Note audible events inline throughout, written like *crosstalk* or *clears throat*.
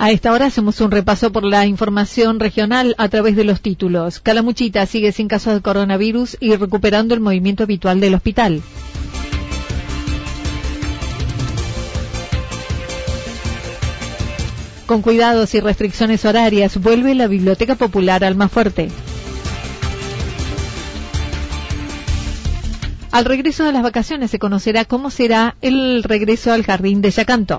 A esta hora hacemos un repaso por la información regional a través de los títulos. Calamuchita sigue sin casos de coronavirus y recuperando el movimiento habitual del hospital. Con cuidados y restricciones horarias, vuelve la Biblioteca Popular al fuerte. Al regreso de las vacaciones se conocerá cómo será el regreso al jardín de Yacanto.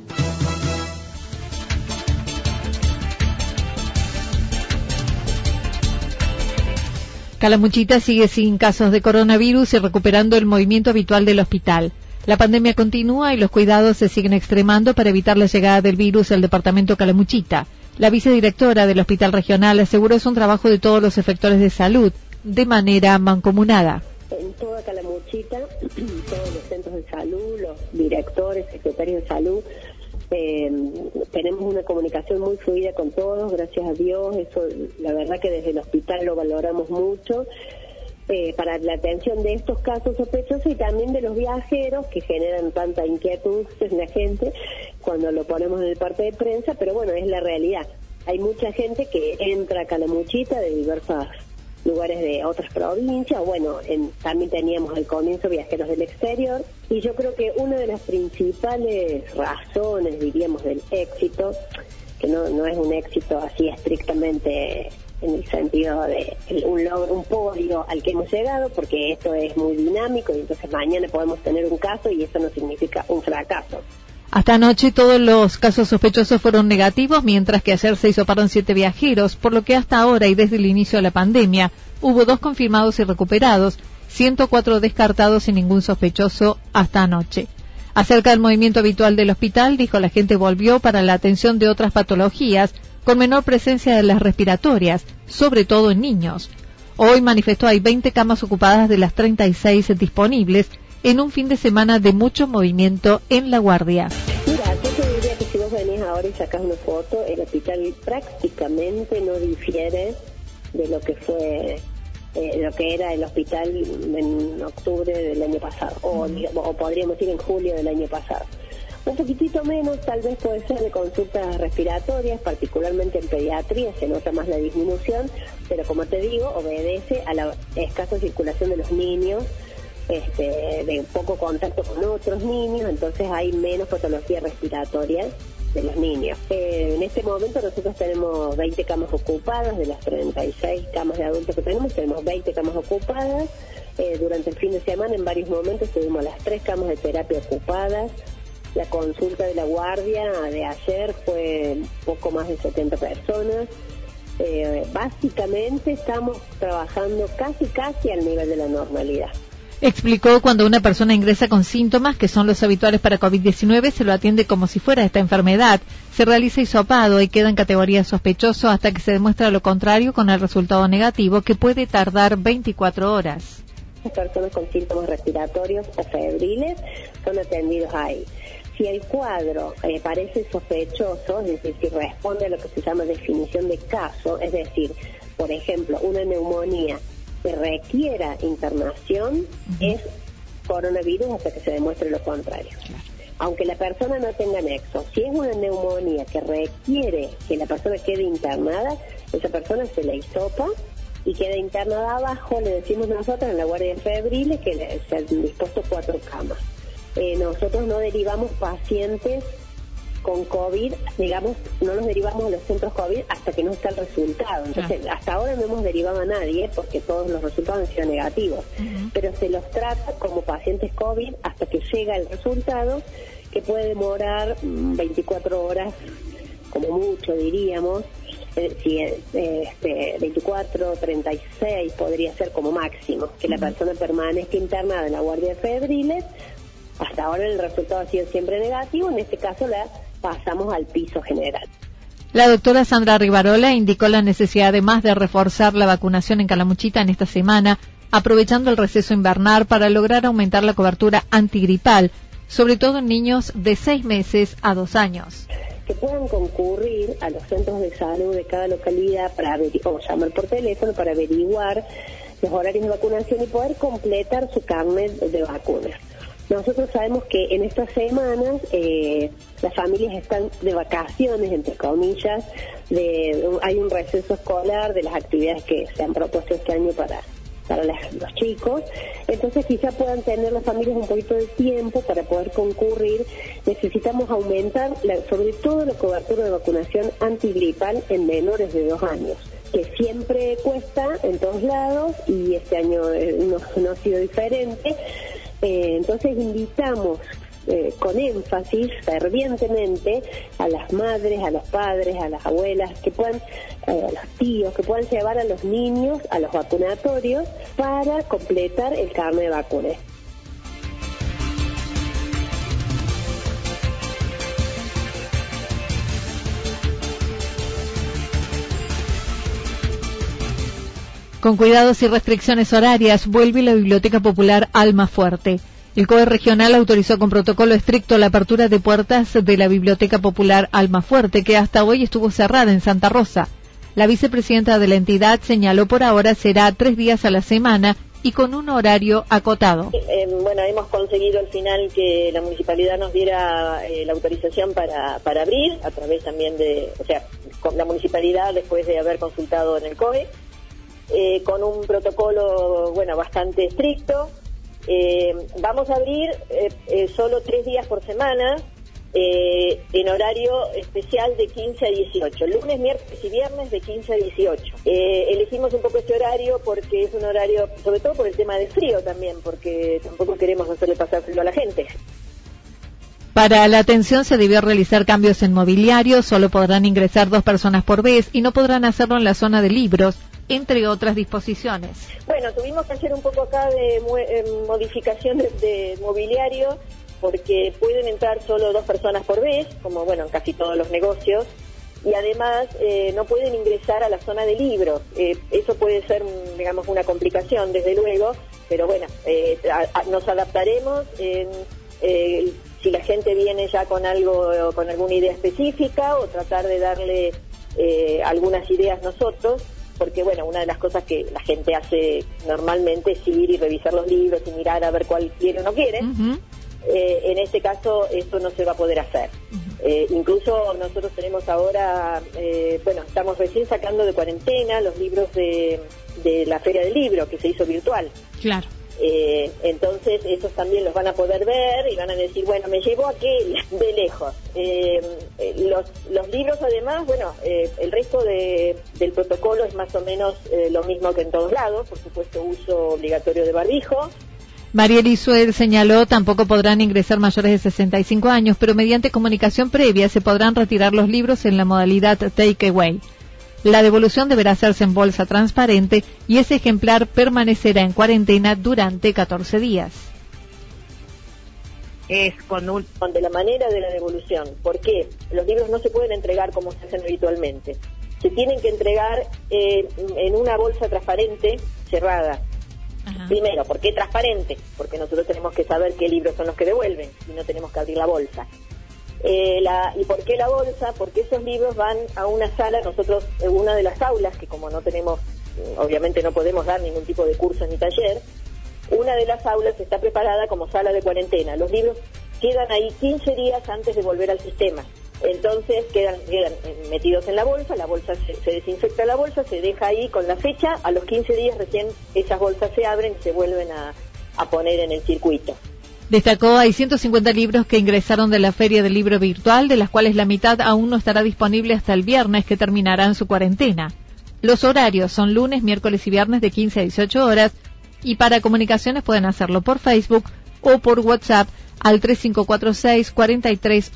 Calamuchita sigue sin casos de coronavirus y recuperando el movimiento habitual del hospital. La pandemia continúa y los cuidados se siguen extremando para evitar la llegada del virus al departamento Calamuchita. La vicedirectora del Hospital Regional aseguró es un trabajo de todos los efectores de salud, de manera mancomunada. En toda Calamuchita, *clears throat* todos los centros de salud, los directores, secretarios de salud, eh, tenemos una comunicación muy fluida con todos, gracias a Dios, eso la verdad que desde el hospital lo valoramos mucho. Eh, para la atención de estos casos sospechosos y también de los viajeros que generan tanta inquietud en la gente cuando lo ponemos en el parte de prensa, pero bueno, es la realidad. Hay mucha gente que entra a Calamuchita de diversas lugares de otras provincias. Bueno, también teníamos al comienzo viajeros del exterior. Y yo creo que una de las principales razones, diríamos, del éxito, que no, no es un éxito así estrictamente en el sentido de un logro, un podio al que hemos llegado, porque esto es muy dinámico y entonces mañana podemos tener un caso y eso no significa un fracaso. Hasta anoche todos los casos sospechosos fueron negativos, mientras que ayer se hisoparon siete viajeros, por lo que hasta ahora y desde el inicio de la pandemia hubo dos confirmados y recuperados, 104 descartados y ningún sospechoso hasta anoche. Acerca del movimiento habitual del hospital, dijo la gente volvió para la atención de otras patologías con menor presencia de las respiratorias, sobre todo en niños. Hoy manifestó hay 20 camas ocupadas de las 36 disponibles en un fin de semana de mucho movimiento en La Guardia. Mira, yo te diría que si vos venís ahora y sacas una foto, el hospital prácticamente no difiere de lo que fue eh, lo que era el hospital en octubre del año pasado, o, o podríamos decir en julio del año pasado. Un poquitito menos tal vez puede ser de consultas respiratorias, particularmente en pediatría se nota más la disminución, pero como te digo, obedece a la escasa circulación de los niños este, de poco contacto con otros niños, entonces hay menos patología respiratoria de los niños. Eh, en este momento nosotros tenemos 20 camas ocupadas, de las 36 camas de adultos que tenemos, tenemos 20 camas ocupadas. Eh, durante el fin de semana en varios momentos tuvimos las tres camas de terapia ocupadas. La consulta de la guardia de ayer fue poco más de 70 personas. Eh, básicamente estamos trabajando casi casi al nivel de la normalidad. Explicó cuando una persona ingresa con síntomas que son los habituales para COVID-19, se lo atiende como si fuera esta enfermedad, se realiza hisopado y queda en categoría sospechoso hasta que se demuestra lo contrario con el resultado negativo que puede tardar 24 horas. Las personas con síntomas respiratorios o febriles son atendidos ahí. Si el cuadro eh, parece sospechoso, es decir, si responde a lo que se llama definición de caso, es decir, por ejemplo, una neumonía que requiera internación, es coronavirus hasta que se demuestre lo contrario. Aunque la persona no tenga nexo, si es una neumonía que requiere que la persona quede internada, esa persona se le hisopa y queda internada abajo, le decimos nosotros en la guardia febril que se han dispuesto cuatro camas. Eh, nosotros no derivamos pacientes con COVID, digamos, no los derivamos a los centros COVID hasta que no está el resultado. Entonces, hasta ahora no hemos derivado a nadie porque todos los resultados han sido negativos, pero se los trata como pacientes COVID hasta que llega el resultado, que puede demorar 24 mm, horas, como mucho diríamos, eh, si este, 24, 36 podría ser como máximo, que la persona permanezca internada en la guardia de febriles. Hasta ahora el resultado ha sido siempre negativo, en este caso la pasamos al piso general. La doctora Sandra Rivarola indicó la necesidad además de reforzar la vacunación en Calamuchita en esta semana, aprovechando el receso invernal para lograr aumentar la cobertura antigripal, sobre todo en niños de seis meses a dos años. Que puedan concurrir a los centros de salud de cada localidad para o llamar por teléfono para averiguar los horarios de vacunación y poder completar su carnet de vacunas. Nosotros sabemos que en estas semanas eh, las familias están de vacaciones, entre comillas, hay un receso escolar de las actividades que se han propuesto este año para, para los chicos. Entonces quizá puedan tener las familias un poquito de tiempo para poder concurrir. Necesitamos aumentar sobre todo la cobertura de vacunación antigripal en menores de dos años que siempre cuesta en todos lados y este año eh, no ha sido diferente. Eh, entonces invitamos eh, con énfasis, fervientemente, a las madres, a los padres, a las abuelas, que puedan, eh, a los tíos, que puedan llevar a los niños a los vacunatorios para completar el carnet de vacunas. Con cuidados y restricciones horarias, vuelve la Biblioteca Popular Alma Fuerte. El COE regional autorizó con protocolo estricto la apertura de puertas de la Biblioteca Popular Alma Fuerte, que hasta hoy estuvo cerrada en Santa Rosa. La vicepresidenta de la entidad señaló por ahora será tres días a la semana y con un horario acotado. Eh, bueno, hemos conseguido al final que la municipalidad nos diera eh, la autorización para, para abrir, a través también de, o sea, la municipalidad después de haber consultado en el COE. Eh, con un protocolo, bueno, bastante estricto. Eh, vamos a abrir eh, solo tres días por semana, en horario especial de 15 a 18, lunes, miércoles y viernes de 15 a 18. elegimos un poco ese horario porque es un horario, sobre todo por el tema del frío también, porque tampoco queremos hacerle pasar frío a la gente. Para la atención se debió realizar cambios en mobiliario, solo podrán ingresar dos personas por vez y no podrán hacerlo en la zona de libros, entre otras disposiciones. Bueno, tuvimos que hacer un poco acá de eh, modificación de, mobiliario porque pueden entrar solo dos personas por vez, como bueno, en casi todos los negocios, y además eh, no pueden ingresar a la zona de libros. Eh, eso puede ser, digamos, una complicación, desde luego, pero bueno, nos adaptaremos. si la gente viene ya con algo, con alguna idea específica, o tratar de darle algunas ideas nosotros porque bueno, una de las cosas que la gente hace normalmente es ir y revisar los libros y mirar a ver cuál quiere o no quiere. Eh, en este caso eso no se va a poder hacer. Eh, incluso nosotros tenemos ahora, eh, bueno, estamos recién sacando de cuarentena los libros de, de la Feria del Libro que se hizo virtual. Claro. Eh, entonces esos también los van a poder ver y van a decir, bueno, me llevo aquel de lejos. Eh, eh, los, los, libros además, bueno, el resto de, del protocolo es más o menos lo mismo que en todos lados, por supuesto uso obligatorio de barbijo. María Lisuel señaló, tampoco podrán ingresar mayores de 65 años, pero mediante comunicación previa se podrán retirar los libros en la modalidad take away. La devolución deberá hacerse en bolsa transparente y ese ejemplar permanecerá en cuarentena durante 14 días. Es con, de la manera de la devolución. ¿Por qué? Los libros no se pueden entregar como se hacen habitualmente. Se tienen que entregar eh, en una bolsa transparente cerrada. Primero, ¿por qué transparente? Porque nosotros tenemos que saber qué libros son los que devuelven y no tenemos que abrir la bolsa. Eh, ¿Y por qué la bolsa? Porque esos libros van a una sala, nosotros, una de las aulas, que como no tenemos, obviamente no podemos dar ningún tipo de curso ni taller, una de las aulas está preparada como sala de cuarentena. Los libros quedan ahí 15 días antes de volver al sistema. Entonces quedan, quedan metidos en la bolsa, la bolsa se, desinfecta la bolsa, se deja ahí con la fecha, a los 15 días recién esas bolsas se abren y se vuelven a, poner en el circuito. Destacó, hay 150 libros que ingresaron de la Feria del Libro Virtual, de las cuales la mitad aún no estará disponible hasta el viernes, que terminarán su cuarentena. Los horarios son lunes, miércoles y viernes de 15 a 18 horas, y para comunicaciones pueden hacerlo por Facebook o por WhatsApp al 3546 43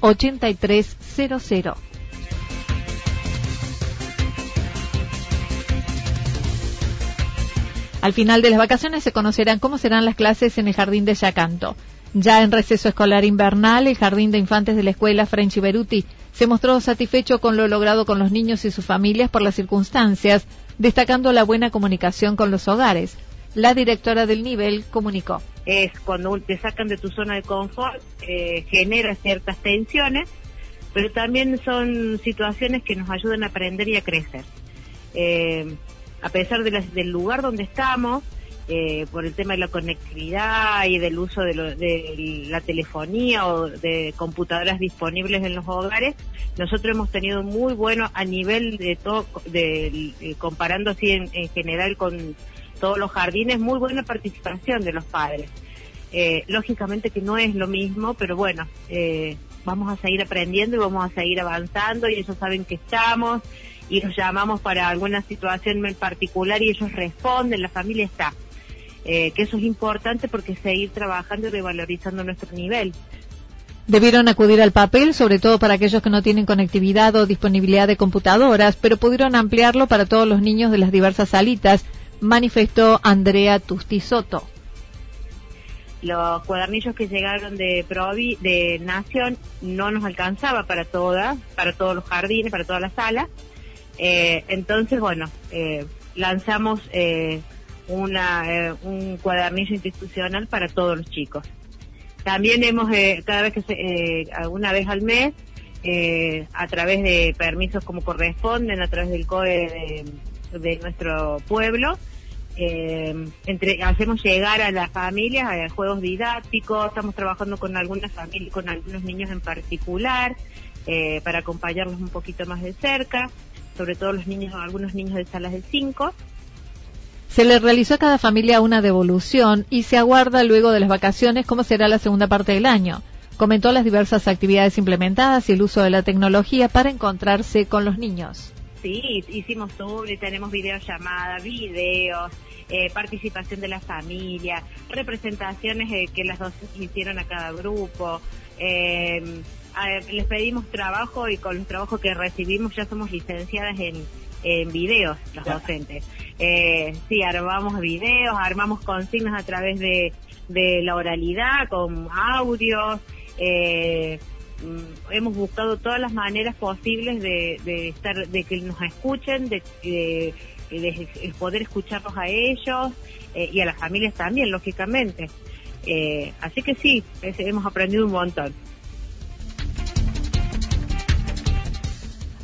Al final de las vacaciones se conocerán cómo serán las clases en el jardín de Yacanto. Ya en receso escolar invernal, el jardín de infantes de la escuela French Beruti se mostró satisfecho con lo logrado con los niños y sus familias por las circunstancias, destacando la buena comunicación con los hogares. La directora del nivel comunicó. Es cuando te sacan de tu zona de confort, eh, genera ciertas tensiones, pero también son situaciones que nos ayudan a aprender y a crecer. Eh, a pesar del lugar donde estamos, eh, por el tema de la conectividad y del uso de, la telefonía o de computadoras disponibles en los hogares, nosotros hemos tenido muy bueno a nivel de todo, de, comparando así en general con todos los jardines, muy buena participación de los padres. Eh, lógicamente que no es lo mismo, pero bueno, eh, vamos a seguir aprendiendo y vamos a seguir avanzando y ellos saben que estamos y los llamamos para alguna situación en particular y ellos responden, la familia está. Eh, que eso es importante porque seguir trabajando y revalorizando nuestro nivel. Debieron acudir al papel, sobre todo para aquellos que no tienen conectividad o disponibilidad de computadoras, pero pudieron ampliarlo para todos los niños de las diversas salitas manifestó Andrea Tustisoto. Los cuadernillos que llegaron de Provi, de Nación, no nos alcanzaba para todas, para todos los jardines, para todas las salas. Eh, entonces, bueno, eh, lanzamos eh, una, un cuadernillo institucional para todos los chicos. También hemos, cada vez que se, alguna vez al mes, a través de permisos como corresponden, a través del COE de nuestro pueblo. Eh, entre, hacemos llegar a las familias a juegos didácticos, estamos trabajando con algunas familias, con algunos niños en particular, eh, para acompañarlos un poquito más de cerca, sobre todo los niños, algunos niños de salas de 5. Se le realizó a cada familia una devolución y se aguarda luego de las vacaciones cómo será la segunda parte del año. Comentó las diversas actividades implementadas y el uso de la tecnología para encontrarse con los niños sí, hicimos sobre, tenemos videollamadas, videos, eh, participación de la familia, representaciones eh, que las dos hicieron a cada grupo. Eh, les pedimos trabajo y con los trabajos que recibimos ya somos licenciadas en, en videos, los docentes. Sí, armamos videos, armamos consignas a través de, de la oralidad, con audios. Eh, Mm, hemos buscado todas las maneras posibles de, estar, de que nos escuchen, de, poder escucharlos a ellos eh, y a las familias también, lógicamente. Eh, así que sí, hemos aprendido un montón.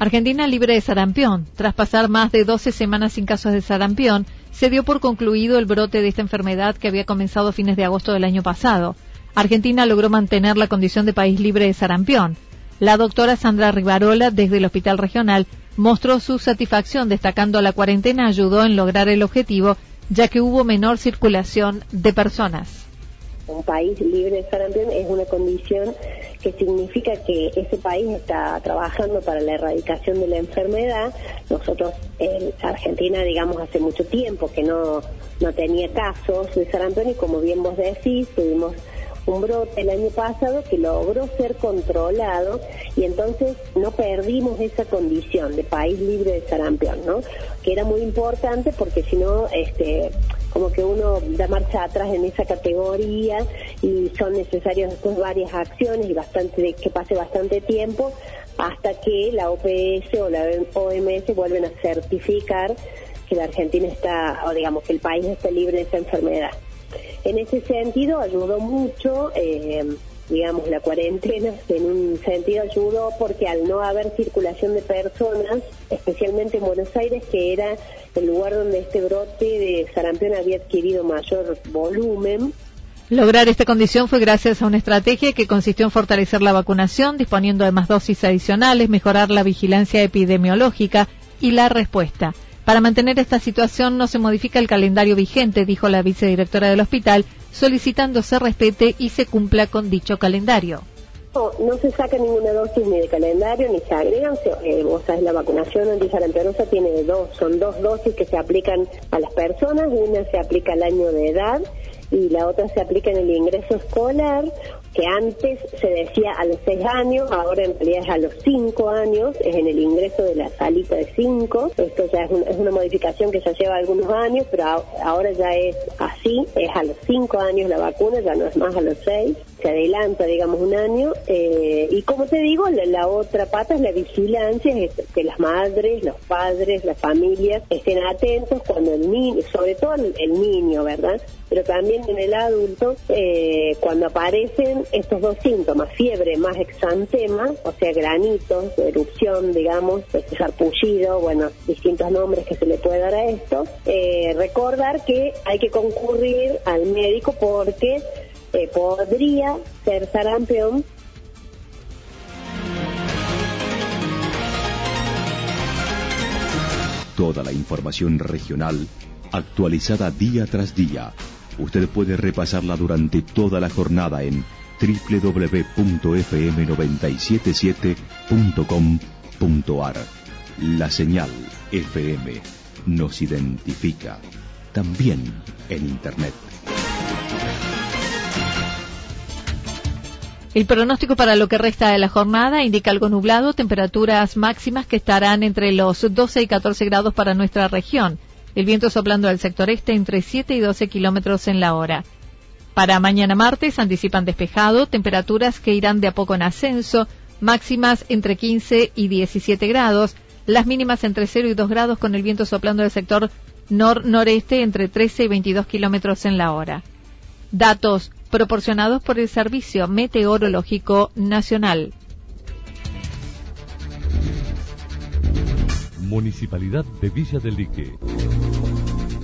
Argentina libre de sarampión. Tras pasar más de 12 semanas sin casos de sarampión, se dio por concluido el brote de esta enfermedad que había comenzado a fines de agosto del año pasado. Argentina logró mantener la condición de país libre de sarampión. La doctora Sandra Rivarola, desde el Hospital Regional, mostró su satisfacción destacando la cuarentena ayudó en lograr el objetivo, ya que hubo menor circulación de personas. Un país libre de sarampión es una condición que significa que ese país está trabajando para la erradicación de la enfermedad. Nosotros en Argentina, digamos, hace mucho tiempo que no, no tenía casos de sarampión y como bien vos decís, tuvimos un brote el año pasado que logró ser controlado y entonces no perdimos esa condición de país libre de sarampión, ¿no? Que era muy importante porque si no, este, como que uno da marcha atrás en esa categoría y son necesarias después varias acciones y bastante que pase bastante tiempo hasta que la OPS o la OMS vuelven a certificar que la Argentina está, o digamos que el país esté libre de esa enfermedad. En ese sentido ayudó mucho, eh, digamos, la cuarentena, en un sentido ayudó porque al no haber circulación de personas, especialmente en Buenos Aires, que era el lugar donde este brote de sarampión había adquirido mayor volumen, Lograr esta condición fue gracias a una estrategia que consistió en fortalecer la vacunación, disponiendo de más dosis adicionales, mejorar la vigilancia epidemiológica y la respuesta. Para mantener esta situación no se modifica el calendario vigente, dijo la vicedirectora del hospital, solicitando se respete y se cumpla con dicho calendario. No, se saca ninguna dosis ni de calendario ni se agregan. Eh, vos sabés, la vacunación antisarampianosa tiene dos, son dos dosis que se aplican a las personas. Una se aplica al año de edad y la otra se aplica en el ingreso escolar, que antes se decía a los seis años, ahora en realidad es a los cinco años, es en el ingreso de la salita de cinco. Esto ya es, una modificación que ya lleva algunos años, pero ahora ya es así, es a los cinco años la vacuna, ya no es más a los seis se adelanta, digamos, un año. Eh, y como te digo, la, otra pata es la vigilancia, es que las madres, los padres, las familias estén atentos cuando el niño, sobre todo el, niño, ¿verdad? Pero también en el adulto, eh, cuando aparecen estos dos síntomas, fiebre más exantema, o sea, granitos, erupción, digamos, sarpullido, bueno, distintos nombres que se le puede dar a esto, eh, recordar que hay que concurrir al médico porque eh, podría ser sarampión. Toda la información regional actualizada día tras día. Usted puede repasarla durante toda la jornada en www.fm977.com.ar. La señal FM nos identifica también en Internet. El pronóstico para lo que resta de la jornada indica algo nublado, temperaturas máximas que estarán entre los 12 y 14 grados para nuestra región. El viento soplando al sector este entre 7 y 12 kilómetros en la hora. Para mañana martes anticipan despejado, temperaturas que irán de a poco en ascenso, máximas entre 15 y 17 grados, las mínimas entre 0 y 2 grados con el viento soplando del sector nor-noreste entre 13 y 22 kilómetros en la hora. Datos proporcionados por el Servicio Meteorológico Nacional. Municipalidad de Villa del Lique.